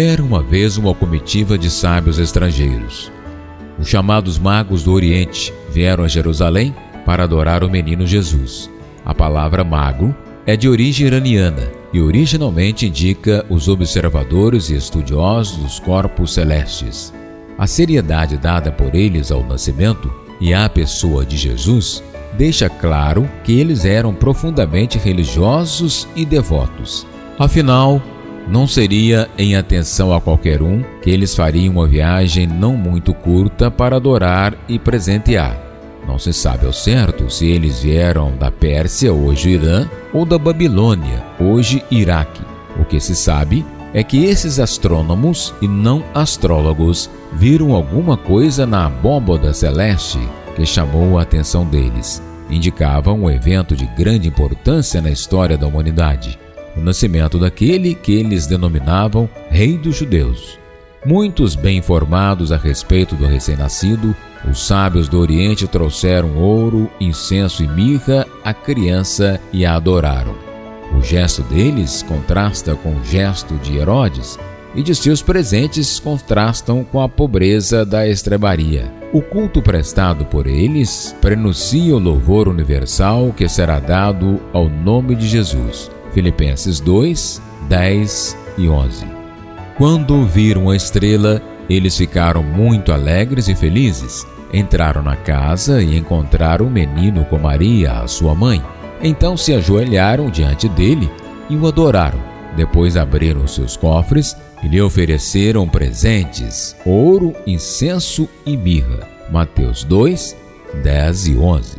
Era uma vez uma comitiva de sábios estrangeiros. Os chamados magos do Oriente vieram a Jerusalém para adorar o menino Jesus. A palavra mago é de origem iraniana e originalmente indica os observadores e estudiosos dos corpos celestes. A seriedade dada por eles ao nascimento e à pessoa de Jesus deixa claro que eles eram profundamente religiosos e devotos. Afinal, não seria em atenção a qualquer um que eles fariam uma viagem não muito curta para adorar e presentear. Não se sabe ao certo se eles vieram da Pérsia, hoje Irã, ou da Babilônia, hoje Iraque. O que se sabe é que esses astrônomos e não astrólogos viram alguma coisa na abóboda celeste que chamou a atenção deles. Indicava um evento de grande importância na história da humanidade o nascimento daquele que eles denominavam Rei dos Judeus. Muitos bem informados a respeito do recém-nascido, os sábios do Oriente trouxeram ouro, incenso e mirra à criança e a adoraram. O gesto deles contrasta com o gesto de Herodes, e de seus presentes contrastam com a pobreza da estrebaria. O culto prestado por eles prenuncia o louvor universal que será dado ao nome de Jesus. Filipenses 2, 10 e 11. Quando viram a estrela, eles ficaram muito alegres e felizes. Entraram na casa e encontraram o menino com Maria, a sua mãe. Então se ajoelharam diante dele e o adoraram. Depois abriram seus cofres e lhe ofereceram presentes: ouro, incenso e mirra. Mateus 2, 10 e 11.